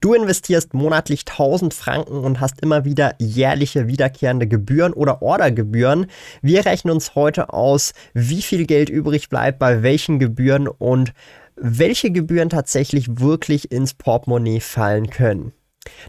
Du investierst monatlich 1000 Franken und hast immer wieder jährliche wiederkehrende Gebühren oder Ordergebühren. Wir rechnen uns heute aus, wie viel Geld übrig bleibt bei welchen Gebühren und welche Gebühren tatsächlich wirklich ins Portemonnaie fallen können.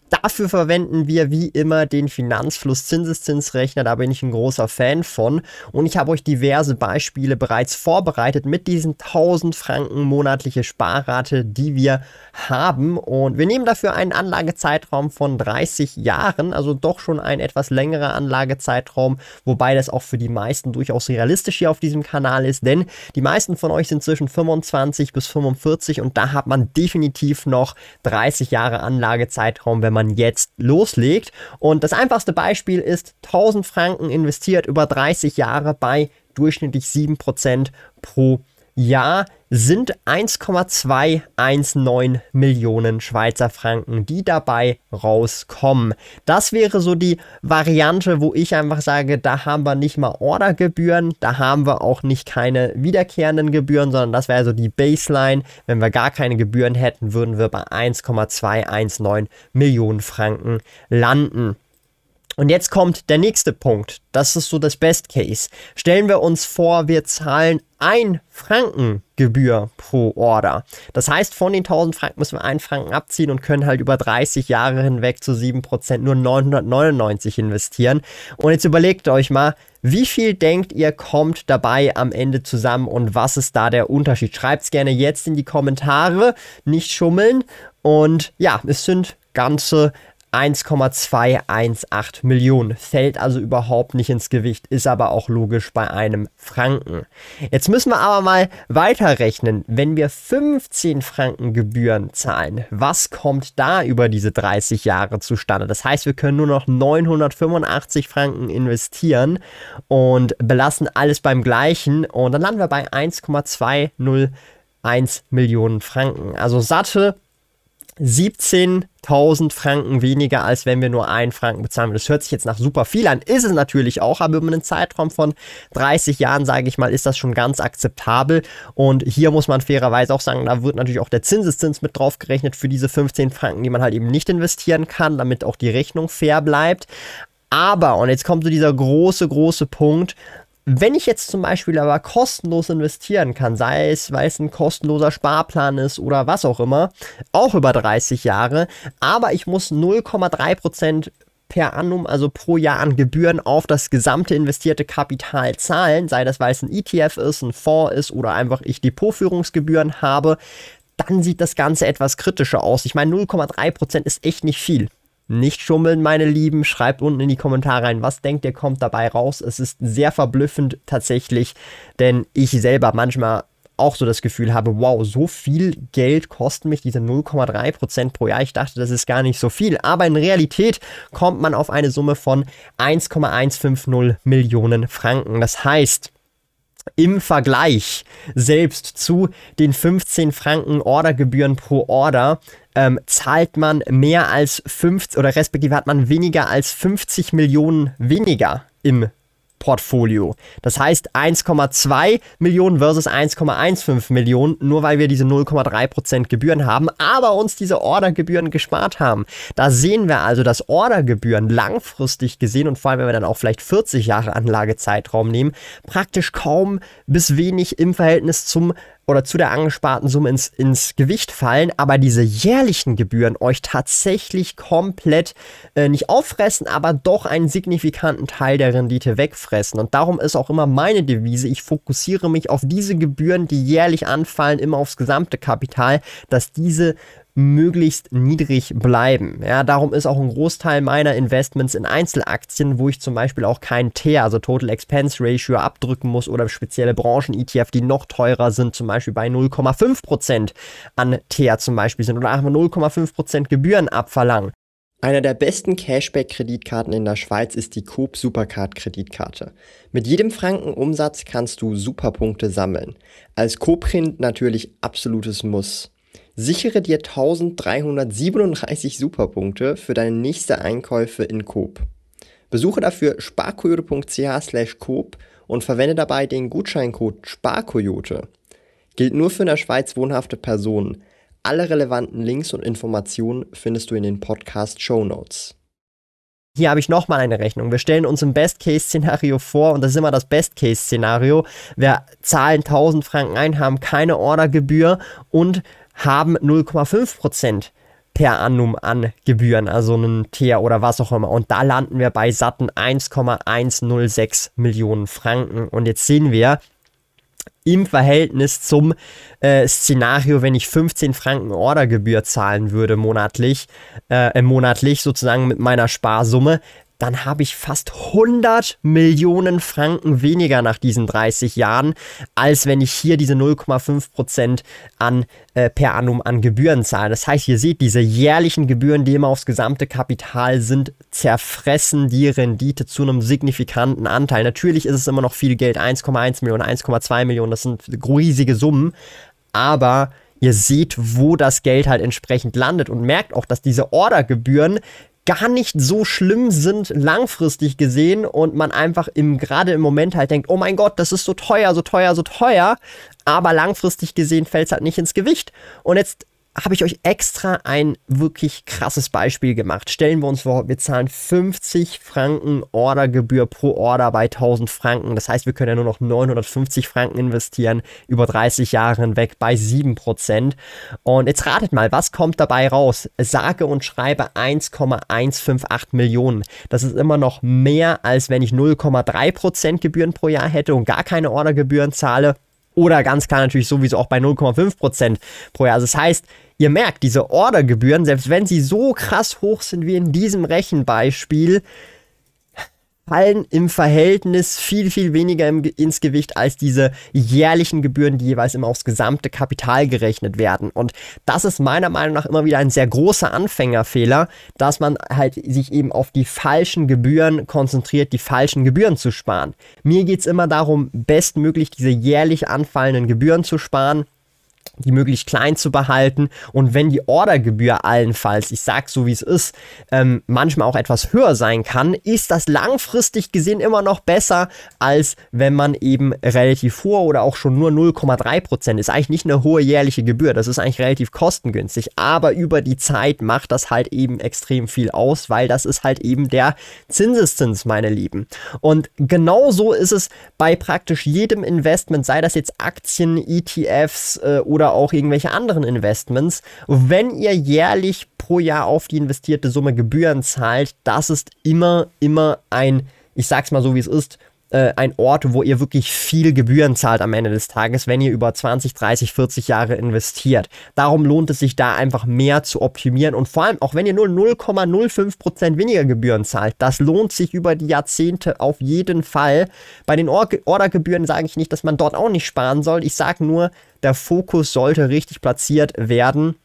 Dafür verwenden wir wie immer den Finanzfluss Zinseszinsrechner, da bin ich ein großer Fan von. Und ich habe euch diverse Beispiele bereits vorbereitet mit diesen 1000 Franken monatliche Sparrate, die wir haben. Und wir nehmen dafür einen Anlagezeitraum von 30 Jahren, also doch schon ein etwas längerer Anlagezeitraum, wobei das auch für die meisten durchaus realistisch hier auf diesem Kanal ist, denn die meisten von euch sind zwischen 25 bis 45 und da hat man definitiv noch 30 Jahre Anlagezeitraum Zeitraum, wenn man jetzt loslegt. Und das einfachste Beispiel ist 1000 Franken investiert über 30 Jahre bei durchschnittlich 7% pro Jahr sind 1,219 Millionen Schweizer Franken, die dabei rauskommen. Das wäre so die Variante, wo ich einfach sage, da haben wir nicht mal Ordergebühren, da haben wir auch nicht keine wiederkehrenden Gebühren, sondern das wäre so die Baseline. Wenn wir gar keine Gebühren hätten, würden wir bei 1,219 Millionen Franken landen. Und jetzt kommt der nächste Punkt. Das ist so das Best Case. Stellen wir uns vor, wir zahlen 1 Franken Gebühr pro Order. Das heißt, von den 1000 Franken müssen wir 1 Franken abziehen und können halt über 30 Jahre hinweg zu 7% nur 999 investieren. Und jetzt überlegt euch mal, wie viel denkt ihr kommt dabei am Ende zusammen und was ist da der Unterschied? Schreibt es gerne jetzt in die Kommentare, nicht schummeln. Und ja, es sind ganze 1,218 Millionen. Fällt also überhaupt nicht ins Gewicht, ist aber auch logisch bei einem Franken. Jetzt müssen wir aber mal weiterrechnen. Wenn wir 15 Franken Gebühren zahlen, was kommt da über diese 30 Jahre zustande? Das heißt, wir können nur noch 985 Franken investieren und belassen alles beim gleichen und dann landen wir bei 1,201 Millionen Franken. Also satte 17.000 Franken weniger, als wenn wir nur einen Franken bezahlen. Das hört sich jetzt nach super viel an, ist es natürlich auch, aber über einen Zeitraum von 30 Jahren, sage ich mal, ist das schon ganz akzeptabel. Und hier muss man fairerweise auch sagen, da wird natürlich auch der Zinseszins mit drauf gerechnet für diese 15 Franken, die man halt eben nicht investieren kann, damit auch die Rechnung fair bleibt. Aber, und jetzt kommt so dieser große, große Punkt, wenn ich jetzt zum Beispiel aber kostenlos investieren kann, sei es, weil es ein kostenloser Sparplan ist oder was auch immer, auch über 30 Jahre, aber ich muss 0,3% per annum, also pro Jahr an Gebühren auf das gesamte investierte Kapital zahlen, sei das, weil es ein ETF ist, ein Fonds ist oder einfach ich Depotführungsgebühren habe, dann sieht das Ganze etwas kritischer aus. Ich meine, 0,3% ist echt nicht viel. Nicht schummeln, meine Lieben. Schreibt unten in die Kommentare rein, was denkt ihr, kommt dabei raus. Es ist sehr verblüffend tatsächlich, denn ich selber manchmal auch so das Gefühl habe, wow, so viel Geld kosten mich diese 0,3% pro Jahr. Ich dachte, das ist gar nicht so viel. Aber in Realität kommt man auf eine Summe von 1,150 Millionen Franken. Das heißt, im Vergleich selbst zu den 15 Franken Ordergebühren pro Order ähm, zahlt man mehr als 50 oder respektive hat man weniger als 50 Millionen weniger im Portfolio. Das heißt 1,2 Millionen versus 1,15 Millionen, nur weil wir diese 0,3% Gebühren haben, aber uns diese Ordergebühren gespart haben. Da sehen wir also, dass Ordergebühren langfristig gesehen und vor allem, wenn wir dann auch vielleicht 40 Jahre Anlagezeitraum nehmen, praktisch kaum bis wenig im Verhältnis zum oder zu der angesparten Summe ins, ins Gewicht fallen, aber diese jährlichen Gebühren euch tatsächlich komplett äh, nicht auffressen, aber doch einen signifikanten Teil der Rendite wegfressen. Und darum ist auch immer meine Devise, ich fokussiere mich auf diese Gebühren, die jährlich anfallen, immer aufs gesamte Kapital, dass diese möglichst niedrig bleiben. Ja, darum ist auch ein Großteil meiner Investments in Einzelaktien, wo ich zum Beispiel auch kein TER, also Total Expense Ratio, abdrücken muss oder spezielle Branchen-ETF, die noch teurer sind, zum Beispiel bei 0,5% an TER zum Beispiel sind oder einfach 0,5% Gebühren abverlangen. Einer der besten Cashback-Kreditkarten in der Schweiz ist die Coop Supercard-Kreditkarte. Mit jedem Franken Umsatz kannst du Superpunkte sammeln. Als Coop-Kind natürlich absolutes Muss. Sichere dir 1337 Superpunkte für deine nächste Einkäufe in Coop. Besuche dafür sparkoyote.ch Coop und verwende dabei den Gutscheincode SPARKOYOTE. Gilt nur für in der Schweiz wohnhafte Personen. Alle relevanten Links und Informationen findest du in den Podcast Show Notes. Hier habe ich nochmal eine Rechnung. Wir stellen uns im Best-Case-Szenario vor und das ist immer das Best-Case-Szenario. Wir zahlen 1000 Franken ein, haben keine Ordergebühr und haben 0,5% per annum an Gebühren, also einen TER oder was auch immer. Und da landen wir bei satten 1,106 Millionen Franken. Und jetzt sehen wir, im Verhältnis zum äh, Szenario, wenn ich 15 Franken Ordergebühr zahlen würde monatlich, äh, monatlich sozusagen mit meiner Sparsumme, dann habe ich fast 100 Millionen Franken weniger nach diesen 30 Jahren, als wenn ich hier diese 0,5% an äh, per annum an Gebühren zahle. Das heißt, ihr seht, diese jährlichen Gebühren, die immer aufs gesamte Kapital sind, zerfressen die Rendite zu einem signifikanten Anteil. Natürlich ist es immer noch viel Geld, 1,1 Millionen, 1,2 Millionen, das sind riesige Summen, aber ihr seht, wo das Geld halt entsprechend landet und merkt auch, dass diese Ordergebühren gar nicht so schlimm sind langfristig gesehen und man einfach im gerade im Moment halt denkt, oh mein Gott, das ist so teuer, so teuer, so teuer, aber langfristig gesehen fällt es halt nicht ins Gewicht. Und jetzt habe ich euch extra ein wirklich krasses Beispiel gemacht. Stellen wir uns vor, wir zahlen 50 Franken Ordergebühr pro Order bei 1000 Franken. Das heißt, wir können ja nur noch 950 Franken investieren über 30 Jahre hinweg bei 7%. Und jetzt ratet mal, was kommt dabei raus? Sage und schreibe 1,158 Millionen. Das ist immer noch mehr, als wenn ich 0,3% Gebühren pro Jahr hätte und gar keine Ordergebühren zahle. Oder ganz klar natürlich sowieso auch bei 0,5% pro Jahr. Also das heißt, ihr merkt, diese Ordergebühren, selbst wenn sie so krass hoch sind wie in diesem Rechenbeispiel, fallen im Verhältnis viel, viel weniger im, ins Gewicht als diese jährlichen Gebühren, die jeweils immer aufs gesamte Kapital gerechnet werden. Und das ist meiner Meinung nach immer wieder ein sehr großer Anfängerfehler, dass man halt sich eben auf die falschen Gebühren konzentriert, die falschen Gebühren zu sparen. Mir geht es immer darum, bestmöglich diese jährlich anfallenden Gebühren zu sparen die möglichst klein zu behalten und wenn die Ordergebühr allenfalls, ich sag so wie es ist, ähm, manchmal auch etwas höher sein kann, ist das langfristig gesehen immer noch besser, als wenn man eben relativ hohe oder auch schon nur 0,3 Prozent ist. Eigentlich nicht eine hohe jährliche Gebühr, das ist eigentlich relativ kostengünstig, aber über die Zeit macht das halt eben extrem viel aus, weil das ist halt eben der Zinseszins, meine Lieben. Und genauso ist es bei praktisch jedem Investment, sei das jetzt Aktien, ETFs äh, oder oder auch irgendwelche anderen Investments. Wenn ihr jährlich pro Jahr auf die investierte Summe Gebühren zahlt, das ist immer, immer ein, ich sag's mal so wie es ist, äh, ein Ort, wo ihr wirklich viel Gebühren zahlt am Ende des Tages, wenn ihr über 20, 30, 40 Jahre investiert. Darum lohnt es sich da einfach mehr zu optimieren und vor allem auch wenn ihr nur 0,05% weniger Gebühren zahlt, das lohnt sich über die Jahrzehnte auf jeden Fall. Bei den Or Ordergebühren sage ich nicht, dass man dort auch nicht sparen soll. Ich sage nur, der Fokus sollte richtig platziert werden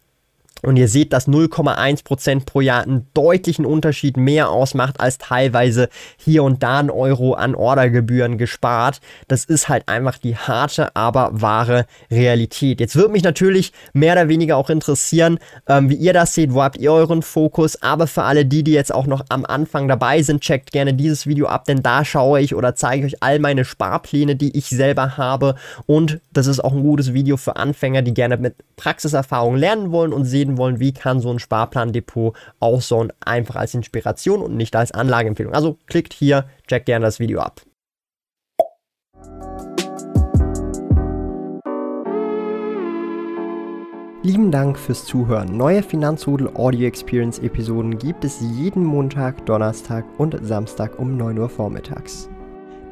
und ihr seht, dass 0,1% pro Jahr einen deutlichen Unterschied mehr ausmacht, als teilweise hier und da ein Euro an Ordergebühren gespart. Das ist halt einfach die harte, aber wahre Realität. Jetzt würde mich natürlich mehr oder weniger auch interessieren, ähm, wie ihr das seht. Wo habt ihr euren Fokus? Aber für alle die, die jetzt auch noch am Anfang dabei sind, checkt gerne dieses Video ab, denn da schaue ich oder zeige ich euch all meine Sparpläne, die ich selber habe. Und das ist auch ein gutes Video für Anfänger, die gerne mit Praxiserfahrung lernen wollen und sehen wollen, wie kann so ein Sparplandepot aussehen, einfach als Inspiration und nicht als Anlageempfehlung. Also klickt hier, checkt gerne das Video ab. Lieben Dank fürs Zuhören. Neue Finanzrudel Audio Experience Episoden gibt es jeden Montag, Donnerstag und Samstag um 9 Uhr vormittags.